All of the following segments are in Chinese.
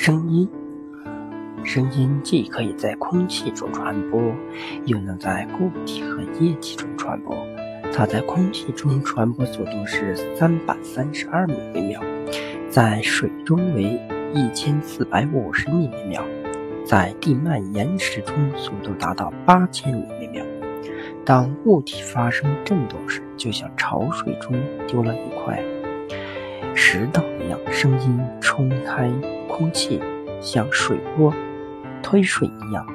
声音，声音既可以在空气中传播，又能在固体和液体中传播。它在空气中传播速度是三百三十二米每秒，在水中为一千四百五十米每秒，在地幔岩石中速度达到八千米每秒。当物体发生振动时，就像潮水中丢了一块石头一样，声音冲开空气，像水波推水一样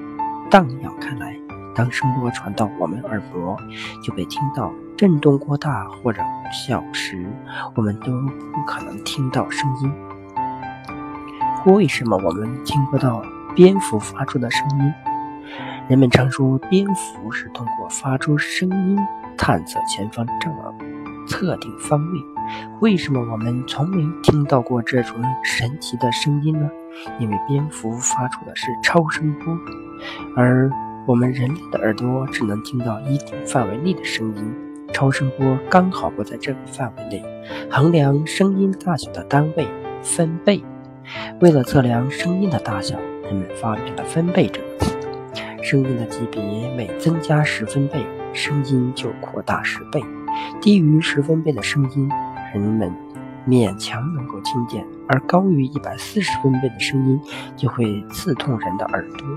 荡漾开来。当声波传到我们耳膜，就被听到。震动过大或者小时，我们都不可能听到声音。为什么我们听不到蝙蝠发出的声音？人们常说蝙蝠是通过发出声音探测前方障碍、测定方位。为什么我们从没听到过这种神奇的声音呢？因为蝙蝠发出的是超声波，而我们人类的耳朵只能听到一定范围内的声音。超声波刚好不在这个范围内。衡量声音大小的单位分贝。为了测量声音的大小，人们发明了“分贝”这个词。声音的级别每增加十分贝，声音就扩大十倍。低于十分贝的声音，人们勉强能够听见；而高于一百四十分贝的声音，就会刺痛人的耳朵。